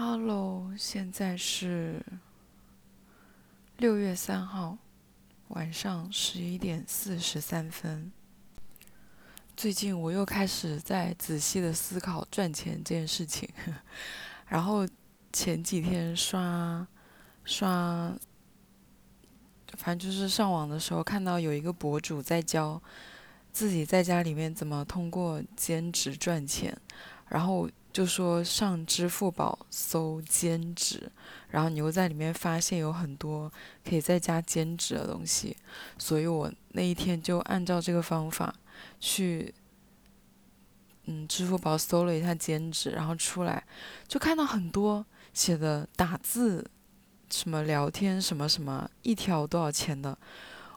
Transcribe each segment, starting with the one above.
Hello，现在是六月三号晚上十一点四十三分。最近我又开始在仔细的思考赚钱这件事情，然后前几天刷刷，反正就是上网的时候看到有一个博主在教自己在家里面怎么通过兼职赚钱，然后。就说上支付宝搜兼职，然后你又在里面发现有很多可以在家兼职的东西，所以我那一天就按照这个方法去，嗯，支付宝搜了一下兼职，然后出来就看到很多写的打字，什么聊天什么什么一条多少钱的，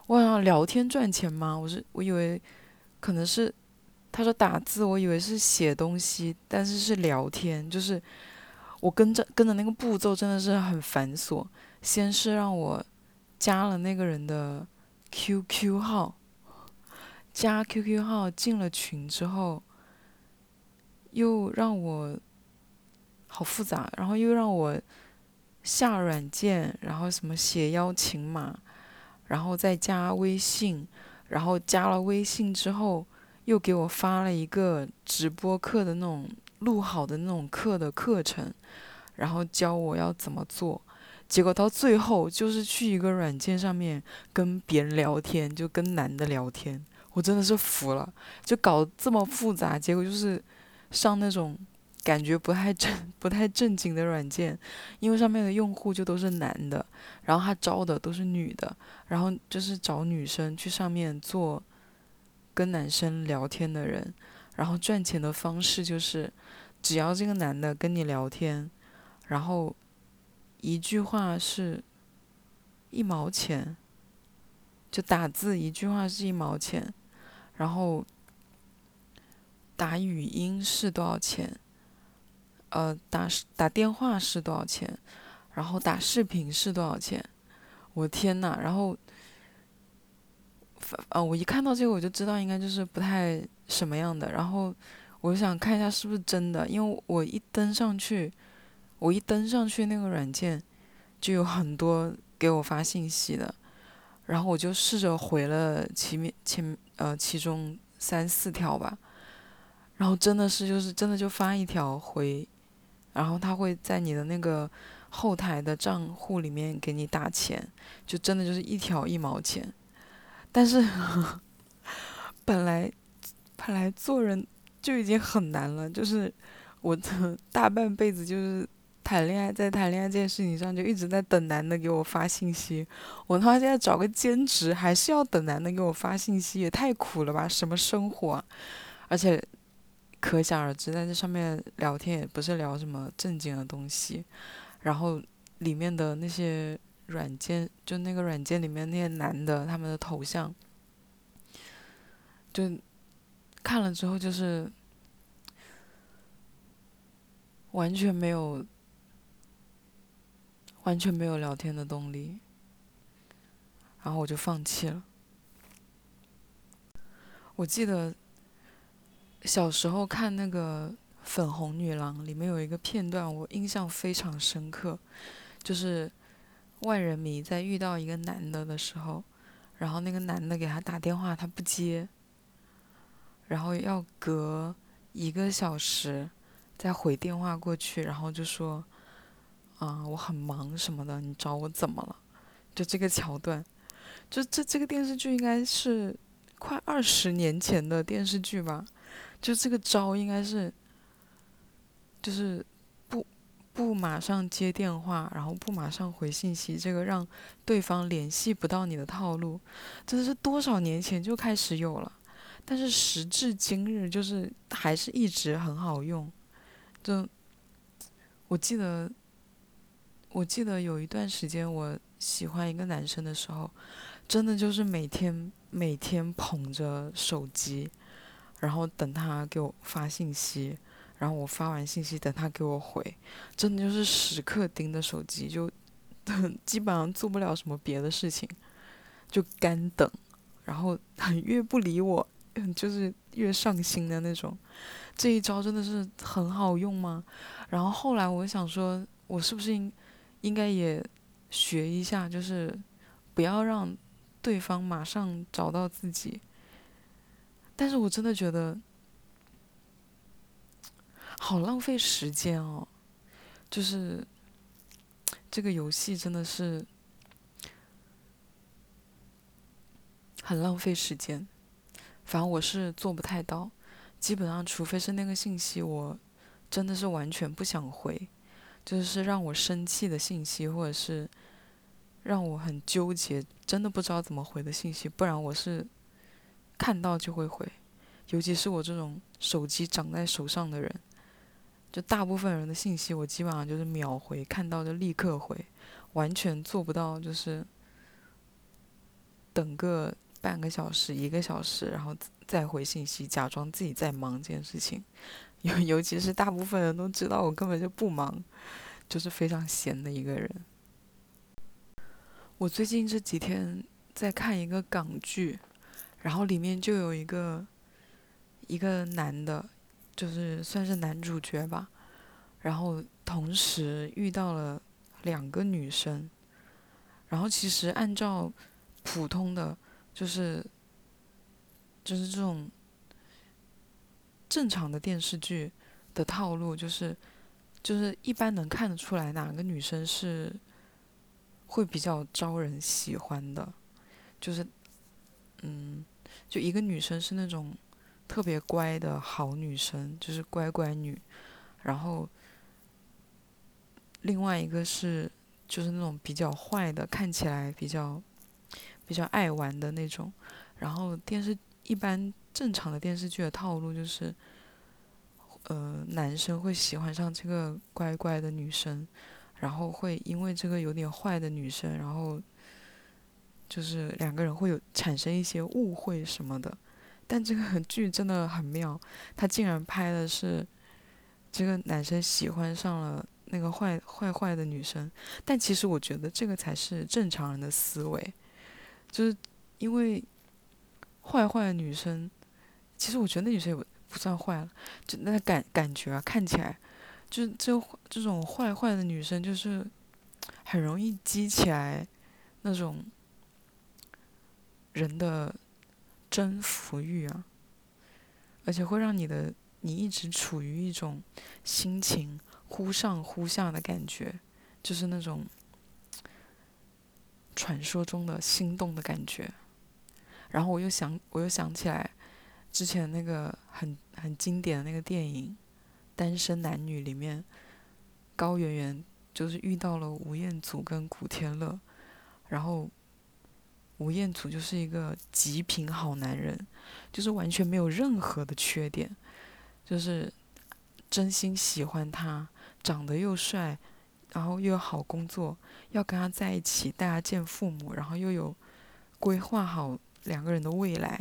我想聊天赚钱吗？我是我以为可能是。他说打字，我以为是写东西，但是是聊天。就是我跟着跟着那个步骤真的是很繁琐。先是让我加了那个人的 QQ 号，加 QQ 号进了群之后，又让我好复杂，然后又让我下软件，然后什么写邀请码，然后再加微信，然后加了微信之后。又给我发了一个直播课的那种录好的那种课的课程，然后教我要怎么做。结果到最后就是去一个软件上面跟别人聊天，就跟男的聊天。我真的是服了，就搞这么复杂，结果就是上那种感觉不太正、不太正经的软件，因为上面的用户就都是男的，然后他招的都是女的，然后就是找女生去上面做。跟男生聊天的人，然后赚钱的方式就是，只要这个男的跟你聊天，然后一句话是一毛钱，就打字一句话是一毛钱，然后打语音是多少钱？呃，打打电话是多少钱？然后打视频是多少钱？我天呐，然后。呃，我一看到这个我就知道应该就是不太什么样的，然后我就想看一下是不是真的，因为我一登上去，我一登上去那个软件，就有很多给我发信息的，然后我就试着回了前面前呃其中三四条吧，然后真的是就是真的就发一条回，然后他会在你的那个后台的账户里面给你打钱，就真的就是一条一毛钱。但是，本来本来做人就已经很难了，就是我的大半辈子就是谈恋爱，在谈恋爱这件事情上就一直在等男的给我发信息。我他妈现在找个兼职还是要等男的给我发信息，也太苦了吧？什么生活？啊？而且可想而知，在这上面聊天也不是聊什么正经的东西，然后里面的那些。软件就那个软件里面那些男的，他们的头像，就看了之后就是完全没有完全没有聊天的动力，然后我就放弃了。我记得小时候看那个《粉红女郎》，里面有一个片段，我印象非常深刻，就是。万人迷在遇到一个男的的时候，然后那个男的给他打电话，他不接，然后要隔一个小时再回电话过去，然后就说：“啊，我很忙什么的，你找我怎么了？”就这个桥段，就这这个电视剧应该是快二十年前的电视剧吧？就这个招应该是，就是。不马上接电话，然后不马上回信息，这个让对方联系不到你的套路，真的是多少年前就开始有了，但是时至今日，就是还是一直很好用。就我记得，我记得有一段时间我喜欢一个男生的时候，真的就是每天每天捧着手机，然后等他给我发信息。然后我发完信息，等他给我回，真的就是时刻盯着手机，就 基本上做不了什么别的事情，就干等。然后 越不理我，就是越上心的那种。这一招真的是很好用吗？然后后来我想说，我是不是应应该也学一下，就是不要让对方马上找到自己。但是我真的觉得好浪费时间哦，就是这个游戏真的是很浪费时间。反正我是做不太到。基本上，除非是那个信息，我真的是完全不想回，就是让我生气的信息，或者是让我很纠结、真的不知道怎么回的信息，不然我是看到就会回。尤其是我这种手机长在手上的人，就大部分人的信息，我基本上就是秒回，看到就立刻回，完全做不到就是等个半个小时、一个小时，然后。再回信息，假装自己在忙这件事情，尤尤其是大部分人都知道我根本就不忙，就是非常闲的一个人。我最近这几天在看一个港剧，然后里面就有一个一个男的，就是算是男主角吧，然后同时遇到了两个女生，然后其实按照普通的就是。就是这种正常的电视剧的套路，就是就是一般能看得出来哪个女生是会比较招人喜欢的，就是嗯，就一个女生是那种特别乖的好女生，就是乖乖女，然后另外一个是就是那种比较坏的，看起来比较比较爱玩的那种，然后电视。一般正常的电视剧的套路就是，呃，男生会喜欢上这个乖乖的女生，然后会因为这个有点坏的女生，然后就是两个人会有产生一些误会什么的。但这个剧真的很妙，他竟然拍的是这个男生喜欢上了那个坏坏坏的女生。但其实我觉得这个才是正常人的思维，就是因为。坏坏的女生，其实我觉得那女生也不算坏了，就那感感觉啊，看起来，就是这这种坏坏的女生，就是很容易激起来那种人的征服欲啊，而且会让你的你一直处于一种心情忽上忽下的感觉，就是那种传说中的心动的感觉。然后我又想，我又想起来，之前那个很很经典的那个电影《单身男女》里面，高圆圆就是遇到了吴彦祖跟古天乐，然后吴彦祖就是一个极品好男人，就是完全没有任何的缺点，就是真心喜欢他，长得又帅，然后又有好工作，要跟他在一起，带他见父母，然后又有规划好。两个人的未来，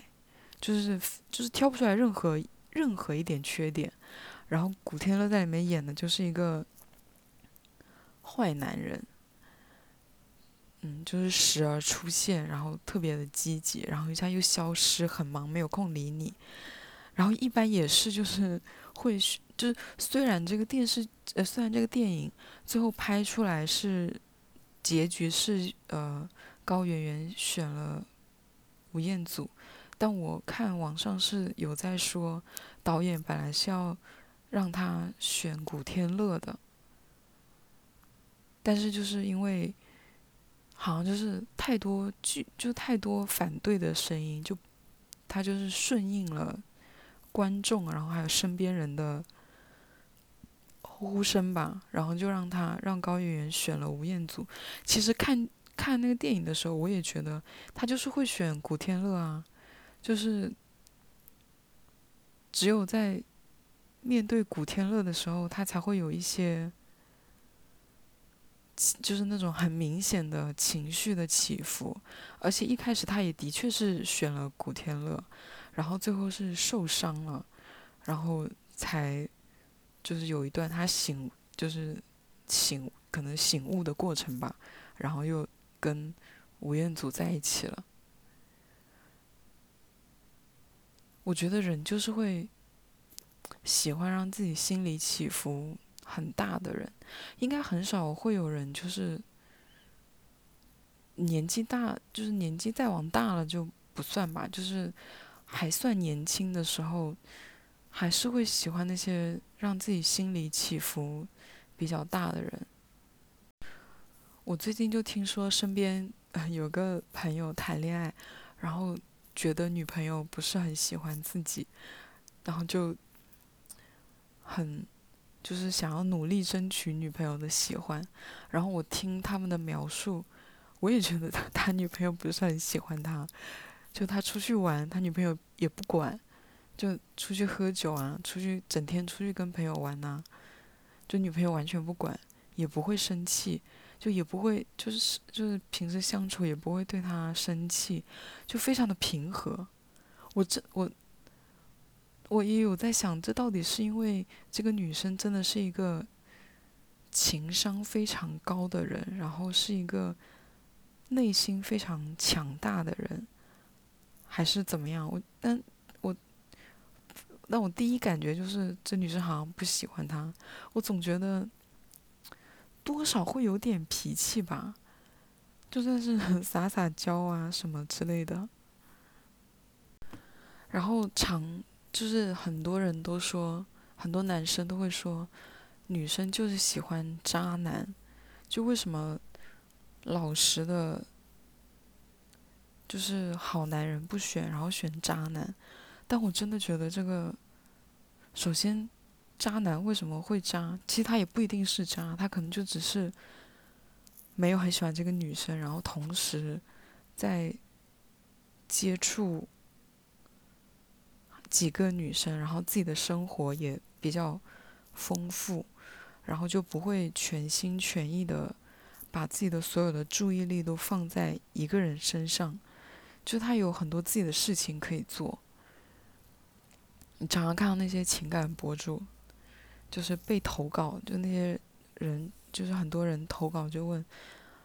就是就是挑不出来任何任何一点缺点，然后古天乐在里面演的就是一个坏男人，嗯，就是时而出现，然后特别的积极，然后一下又消失，很忙没有空理你，然后一般也是就是会就是虽然这个电视呃虽然这个电影最后拍出来是结局是呃高圆圆选了。吴彦祖，但我看网上是有在说，导演本来是要让他选古天乐的，但是就是因为好像就是太多剧，就太多反对的声音，就他就是顺应了观众，然后还有身边人的呼声吧，然后就让他让高圆圆选了吴彦祖。其实看。看那个电影的时候，我也觉得他就是会选古天乐啊，就是只有在面对古天乐的时候，他才会有一些，就是那种很明显的情绪的起伏。而且一开始他也的确是选了古天乐，然后最后是受伤了，然后才就是有一段他醒，就是醒可能醒悟的过程吧，然后又。跟吴彦祖在一起了，我觉得人就是会喜欢让自己心里起伏很大的人，应该很少会有人就是年纪大，就是年纪再往大了就不算吧，就是还算年轻的时候，还是会喜欢那些让自己心里起伏比较大的人。我最近就听说身边 有个朋友谈恋爱，然后觉得女朋友不是很喜欢自己，然后就很就是想要努力争取女朋友的喜欢。然后我听他们的描述，我也觉得他他女朋友不是很喜欢他，就他出去玩，他女朋友也不管，就出去喝酒啊，出去整天出去跟朋友玩呐，就女朋友完全不管，也不会生气。就也不会，就是就是平时相处也不会对他生气，就非常的平和。我这我我也有在想，这到底是因为这个女生真的是一个情商非常高的人，然后是一个内心非常强大的人，还是怎么样？我但我但我第一感觉就是这女生好像不喜欢他，我总觉得。多少会有点脾气吧，就算是撒撒娇啊什么之类的。然后常就是很多人都说，很多男生都会说，女生就是喜欢渣男，就为什么老实的，就是好男人不选，然后选渣男？但我真的觉得这个，首先。渣男为什么会渣？其实他也不一定是渣，他可能就只是没有很喜欢这个女生，然后同时在接触几个女生，然后自己的生活也比较丰富，然后就不会全心全意的把自己的所有的注意力都放在一个人身上，就他有很多自己的事情可以做。你常常看到那些情感博主。就是被投稿，就那些人，就是很多人投稿就问，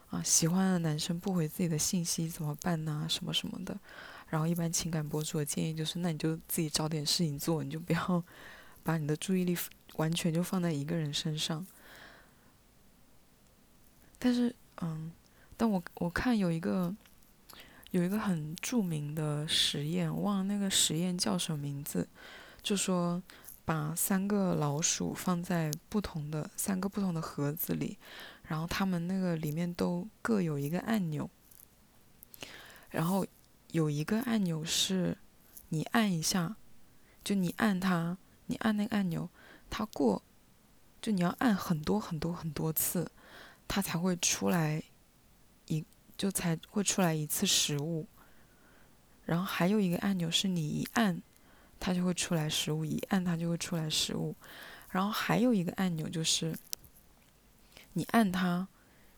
啊，喜欢的男生不回自己的信息怎么办呢？什么什么的。然后一般情感博主的建议就是，那你就自己找点事情做，你就不要 把你的注意力完全就放在一个人身上。但是，嗯，但我我看有一个有一个很著名的实验，忘了那个实验叫什么名字，就说。把三个老鼠放在不同的三个不同的盒子里，然后它们那个里面都各有一个按钮，然后有一个按钮是你按一下，就你按它，你按那个按钮，它过，就你要按很多很多很多次，它才会出来一就才会出来一次食物，然后还有一个按钮是你一按。它就会出来食物，一按它就会出来食物。然后还有一个按钮就是，你按它，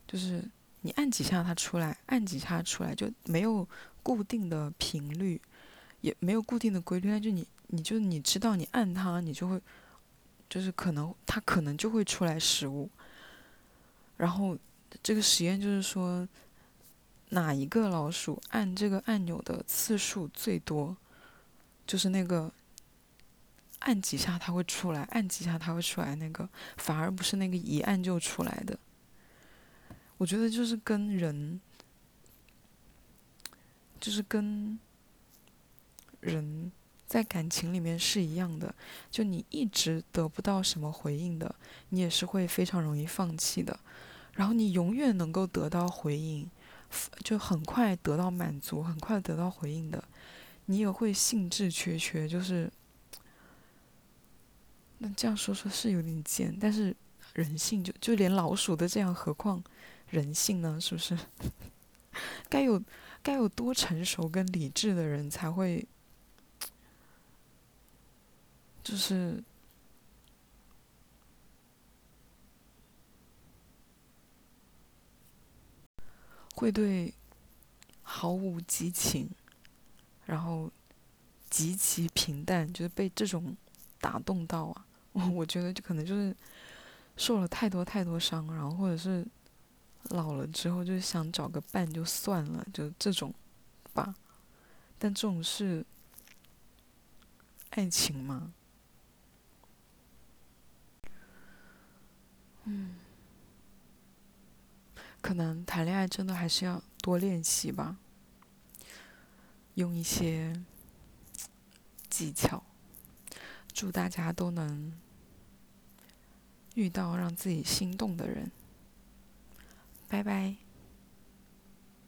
就是你按几下它出来，按几下出来，就没有固定的频率，也没有固定的规律。那就你，你就你知道，你按它，你就会，就是可能它可能就会出来食物。然后这个实验就是说，哪一个老鼠按这个按钮的次数最多？就是那个按几下它会出来，按几下它会出来，那个反而不是那个一按就出来的。我觉得就是跟人，就是跟人在感情里面是一样的，就你一直得不到什么回应的，你也是会非常容易放弃的。然后你永远能够得到回应，就很快得到满足，很快得到回应的。你也会兴致缺缺，就是，那这样说说是有点贱，但是人性就就连老鼠都这样，何况人性呢？是不是？该有该有多成熟跟理智的人才会，就是会对毫无激情。然后极其平淡，就是被这种打动到啊！我觉得就可能就是受了太多太多伤，然后或者是老了之后就想找个伴就算了，就这种吧。但这种是爱情吗？嗯，可能谈恋爱真的还是要多练习吧，用一些技巧。祝大家都能遇到让自己心动的人。拜拜。